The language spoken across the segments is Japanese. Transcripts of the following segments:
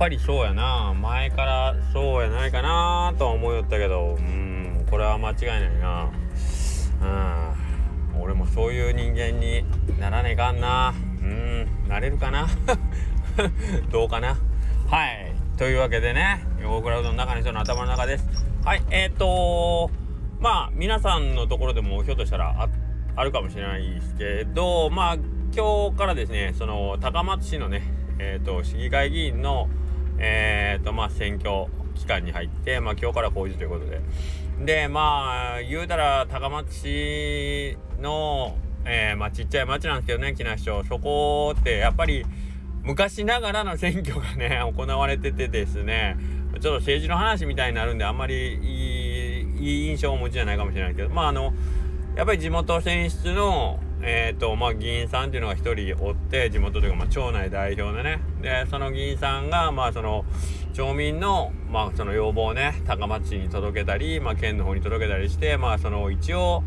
ぱりそうやな。前からそうやないかなとは思いよったけど。うんこれは間違いないな。うん俺もそういう人間にならねえかんな。うんなれるかな。どうかな。はいというわけでね横倉うどんの中の人の頭の中です。はいえっ、とまあ皆さんのところでもひょっとしたらあるかもしれないですけどまあ今日からですねその高松市のねえっ、ー、と市議会議員のえ、ー、とまあ選挙期間に入って、まあ、今日から公示ということで。でまあ言うたら高松市の、えー、まあ、ちっちゃい町なんですけどね木梨町。そこってやっぱり昔ながらの選挙がね 行われててですねちょっと政治の話みたいになるんであんまりいい印象をお持ちじゃないかもしれないけどまああのやっぱり地元選出のえーとまあ、議員さんっていうのが1人おって地元というか、まあ、町内代表でね。でその議員さんが、まあ、その町民の,、まあその要望をね高松市に届けたり、まあ、県の方に届けたりして、まあ、その一応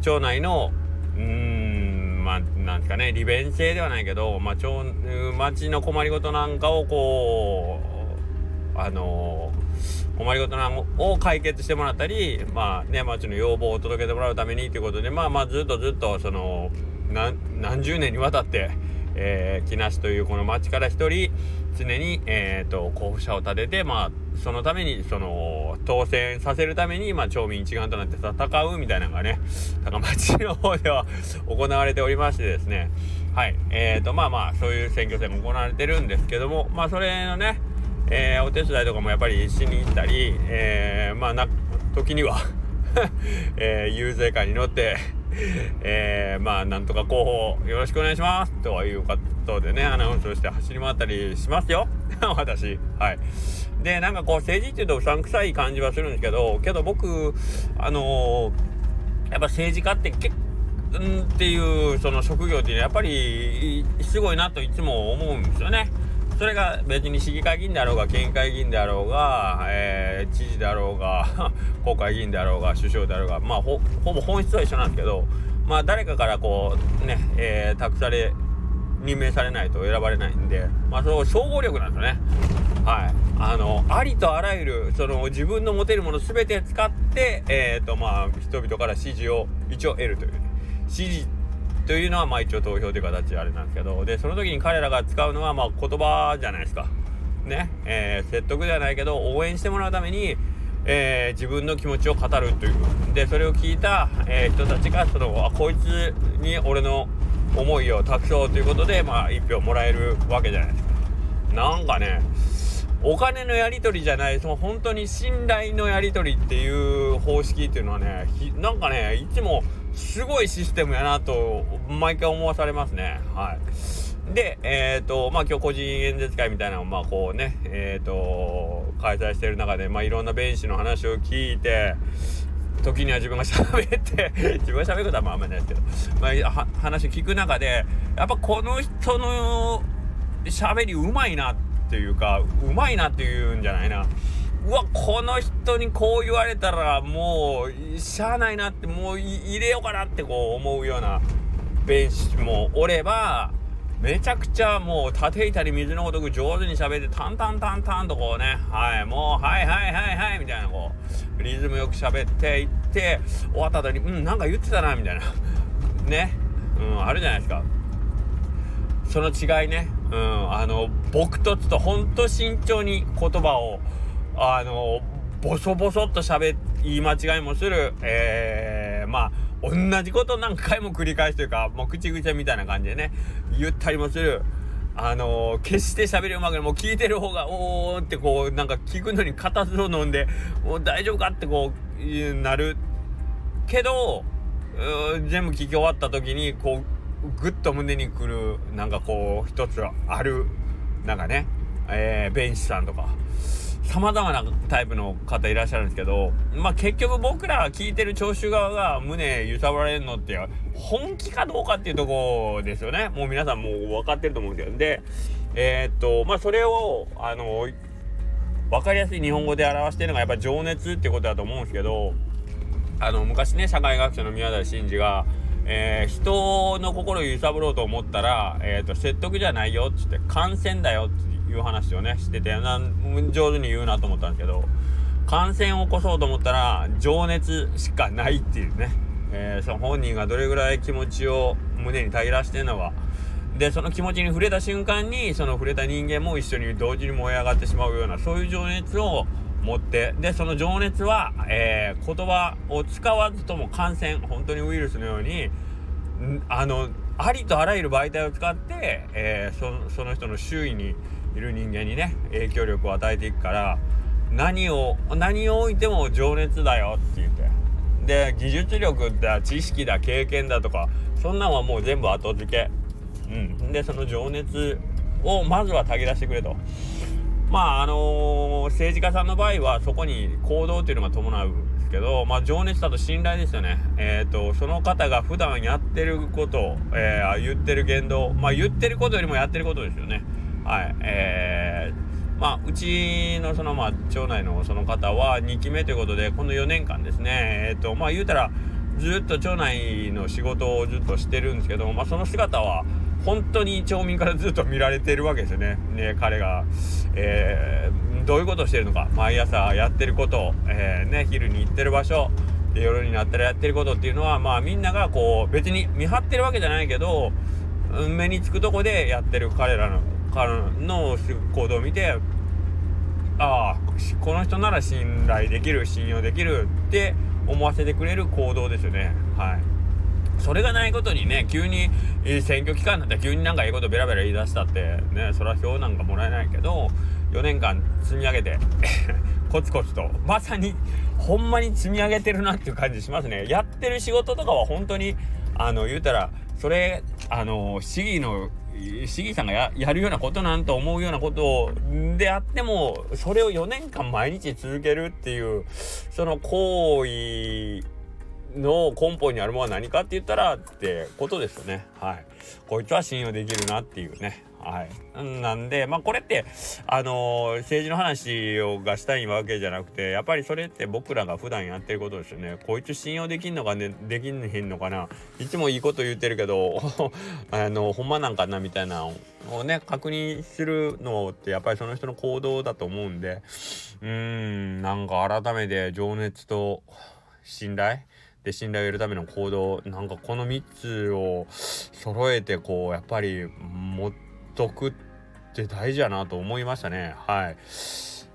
町内のうんまあなんですかね利便性ではないけど、まあ、町町の困りごとなんかをこうあのー困りごとなを解決してもらったりまあね町の要望を届けてもらうためにということでまあまあずっとずっとその何十年にわたって、えー、木梨というこの町から一人常に、えーと、候補者を立ててまあそのためにその当選させるために、まあ、町民一丸となって戦うみたいなのがね高町の方では行われておりましてですね。はい。えーとまあまあそういう選挙戦も行われてるんですけどもまあそれのねえー、お手伝いとかもやっぱりしに行ったり、えー、まあな時には えー、遊説会に乗ってえ、まあなんとか候補よろしくお願いしますということでねアナウンスをして走り回ったりしますよ 私はいでなんかこう政治っていうとうさんくさい感じはするんですけどけど僕あの、やっぱ政治家って結構んっていうその職業っていうのはやっぱりすごいなといつも思うんですよね。それが別に市議会議員であろうが県会議員であろうが、えー、知事であろうが 国会議員であろうが首相であろうがまあほぼ本質は一緒なんですけどまあ誰かからこうね、えー、託され任命されないと選ばれないんでまあその総合力なんですよね。はいあのありとあらゆるその自分の持てるもの全て使ってえっ、ー、とまあ人々から支持を一応得るという、ね、支持というのはまあ一応投票という形であれなんですけどでその時に彼らが使うのはまあ言葉じゃないですか。ね、えー、説得ではないけど応援してもらうために、えー、自分の気持ちを語るというでそれを聞いた、えー、人たちがそのあこいつに俺の思いを託そうということでまあ1票もらえるわけじゃないですか。なんかねお金のやり取りじゃないその本当に信頼のやり取りっていう方式っていうのはねなんかねいつもすごいシステムやなと毎回思わされますね。はい。で、えっ、ー、と、まあ今日個人演説会みたいなのをまあこうね、えっ、ー、と、開催してる中で、まあいろんな弁士の話を聞いて、時には自分が喋って 自分が喋ることはまああんまりないですけど、まあ、話を聞く中で、やっぱこの人の喋りうまいなっていうか、うまいなっていうんじゃないな。うわこの人にこう言われたらもうしゃあないなってもう入れようかなってこう思うような弁士もおればめちゃくちゃもう縦板に水のごとく上手に喋ってタンタンタンタンとこうねはいもうはいはいはいはいみたいなこうリズムよく喋っていって終わった後にうんなんか言ってたなみたいな。ね。うんあるじゃないですか。その違いね。うんあの僕とつとほんと慎重に言葉をあのボソボソっと喋言い間違いもするえー、まあ同じこと何回も繰り返すというかもう口癖みたいな感じでね言ったりもする。あのー、決して喋りうまくない。もう聞いてる方がおおってこうなんか聞くのに固唾を飲んでもう大丈夫かってこうなる。けど全部聞き終わった時にこうグッと胸にくるなんかこう一つあるなんかねえー、弁士さんとか。様々なタイプの方いらっしゃるんですけど、まあ結局僕ら聞いてる聴衆側が胸揺さぶられるのって本気かどうかっていうとこですよね。もう皆さんもう分かってると思うんですけど。で、えー、っと、まあそれを、あの、分かりやすい日本語で表してるのがやっぱ情熱っていうことだと思うんですけど、あの、昔ね、社会学者の宮台真司が、えー、人の心を揺さぶろうと思ったら、えーと、説得じゃないよっつって感染だよっていう話をねしててな上手に言うなと思ったんですけど感染を起こそうと思ったら情熱しかないっていうね、えー、その本人がどれぐらい気持ちを胸に耐えらしてるのか。でその気持ちに触れた瞬間にその触れた人間も一緒に同時に燃え上がってしまうようなそういう情熱を持って。でその情熱は、えー、言葉を使わずとも感染本当にウイルスのようにあのありとあらゆる媒体を使って、えー、その人の周囲にいる人間にね影響力を与えていくから何を何を置いても情熱だよって言ってで技術力だ知識だ経験だとかそんなんはもう全部後付け、うん、でその情熱をまずは炊き出してくれと。まああのー、政治家さんの場合はそこに行動っていうのが伴うんですけど、まあ、情熱だと信頼ですよね。えっ、ー、とその方が普段やってること、えー、言ってる言動、まあ、言ってることよりもやってることですよね。はい。えー、まあ、うちのその、まあ、町内のその方は2期目ということで、この4年間ですね、えっ、ー、と、まあ、言うたら、ずっと町内の仕事をずっとしてるんですけど、まあ、その姿は、本当に町民からずっと見られてるわけですよね。ね彼が、えー、どういうことをしてるのか毎朝やってること、えー、ね、昼に行ってる場所で夜になったらやってることっていうのはまあみんながこう別に見張ってるわけじゃないけど目につくとこでやってる彼らの彼の行動を見てああこの人なら信頼できる信用できるって思わせてくれる行動ですよねはい。それがないことにね急に、えー、選挙期間なったら急になんかええことベラベラ言い出したってねそれは票なんかもらえないけど4年間積み上げて コツコツとまさにほんまに積み上げてるなっていう感じしますねやってる仕事とかは本当にあの言うたらそれあの市議の市議さんがやるようなことなんと思うようなことであってもそれを4年間毎日続けるっていうその行為の根本にあるものは何かって言ったらってことですよね。はい。こいつは信用できるなっていうね。はい。なんで、まあこれって、あのー、政治の話をがしたいわけじゃなくて、やっぱりそれって僕らが普段やってることですよね。こいつ信用できんのかね、できんへんのかな。いつもいいこと言ってるけど、あの、ほんまなんかなみたいなのをね、確認するのってやっぱりその人の行動だと思うんで、うーん、なんか改めて情熱と信頼？で信頼を得るための行動？なんかこの3つを揃えてこうやっぱり持ってとくって大事やなと思いましたね。はい。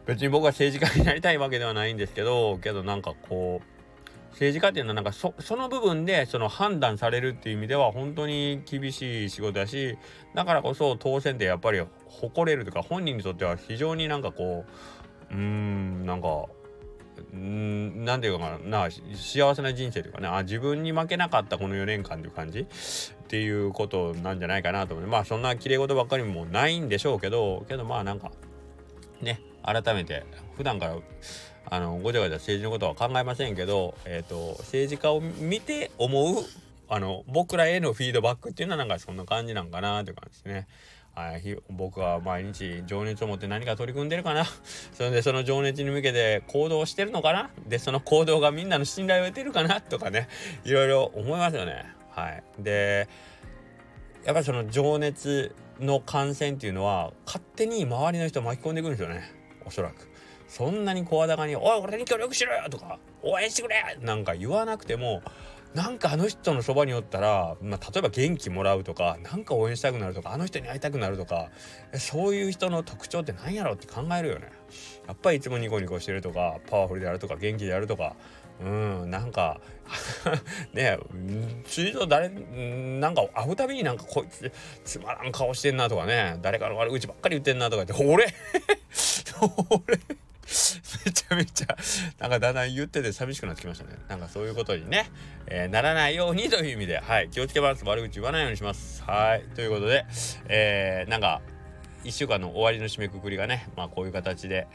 別に僕は政治家になりたいわけではないんですけどけどなんかこう政治家っていうのはなんかその部分でその判断されるっていう意味では本当に厳しい仕事だしだからこそ当選ってやっぱり誇れるとか本人にとっては非常になんかこううーんなんかんなんていうかな幸せな人生というかねあ自分に負けなかったこの4年間という感じ？っていうことなんじゃないかなと思うまあそんな綺麗事ばっかりもないんでしょうけどけどまあなんかね改めて普段からあのごちゃごちゃ政治のことは考えませんけど、えーと、政治家を見て思うあの僕らへのフィードバックっていうのはなんかそんな感じなんかなという感じですね。はい、僕は毎日情熱を持って何か取り組んでるかな それでその情熱に向けて行動してるのかなでその行動がみんなの信頼を得てるかなとかね いろいろ思いますよね。はい、でやっぱりその情熱の感染っていうのは勝手に周りの人を巻き込んでいくんですよねおそらく。そんなに声高に「おい俺に協力しろよ!」とか「応援してくれ!」なんか言わなくてもなんかあの人のそばにおったら、まあ、例えば元気もらうとか何か応援したくなるとかあの人に会いたくなるとかそういう人の特徴って何やろって考えるよね。やっぱりいつもニコニコしてるとかパワフルであるとか元気であるとかうんなんか ね通常誰なんか会うたびになんかこいつつまらん顔してんなとかね誰かの悪口ばっかり言ってんなとか言って俺 俺ちゃめちゃなんかだんだん言ってて寂しくなってきましたね。なんかそういうことにね、えー、ならないようにという意味で。はい。気をつけます悪口言わないようにします。はい。ということでえー、なんか1週間の終わりの締めくくりがねまあこういう形で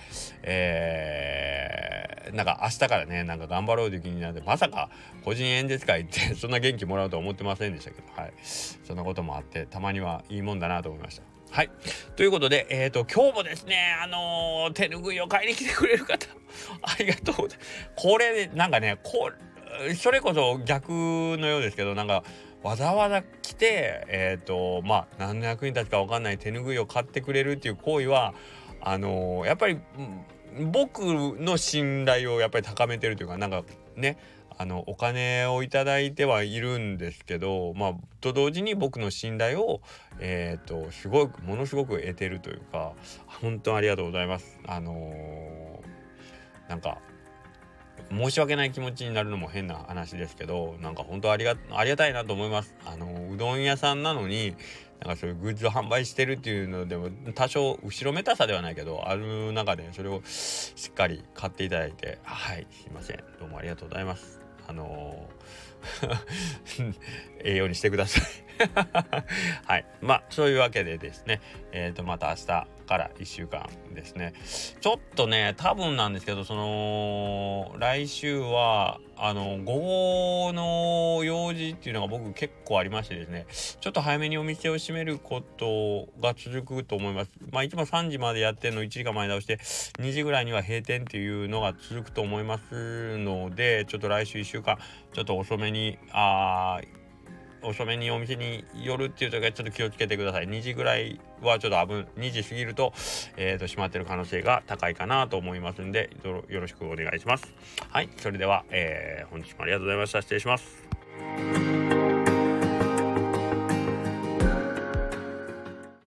えー、なんか明日からねなんか頑張ろうという気になってまさか個人演説会って そんな元気もらうとは思ってませんでしたけどはい。そんなこともあってたまにはいいもんだなと思いました。はい。ということで、えっ、ー、と、今日もですね、あのー、手拭いを買いに来てくれる方、ありがとう。これ、なんかね、こそれこそ逆のようですけど、なんか、わざわざ来てえっ、ー、とまあ何の役に立つか分かんない手ぬぐいを買ってくれるっていう行為はあの、やっぱり、僕の信頼をやっぱり高めてるというかなんかねあのお金を頂いてはいるんですけどまあと同時に僕の信頼をえっ、ー、とすごくものすごく得てるというか本当ありがとうございます。あのー、なんか申し訳ない気持ちになるのも変な話ですけどなんか本当ありがありがたいなと思います。あのうどん屋さんなのになんかそういうグッズを販売してるっていうのでも多少後ろめたさではないけどある中でそれをしっかり買っていただいてはいすいませんどうもありがとうございます。あのー、栄養にしてください。はい。まあそういうわけでですね。えっ、ー、とまた明日。から1週間ですね。ちょっとね多分なんですけどその来週はあの午後の用事っていうのが僕結構ありましてですねちょっと早めにお店を閉めることが続くと思います。まあいつも3時までやってるの1時間前倒して2時ぐらいには閉店っていうのが続くと思いますのでちょっと来週1週間ちょっと遅めにあ遅めにお店に寄るっていう時はちょっと気をつけてください。2時ぐらいはちょっと危2時過ぎると,、えーと、閉まってる可能性が高いかなと思いますんでよろしくお願いします。はいそれでは、えー、本日もありがとうございました。失礼します。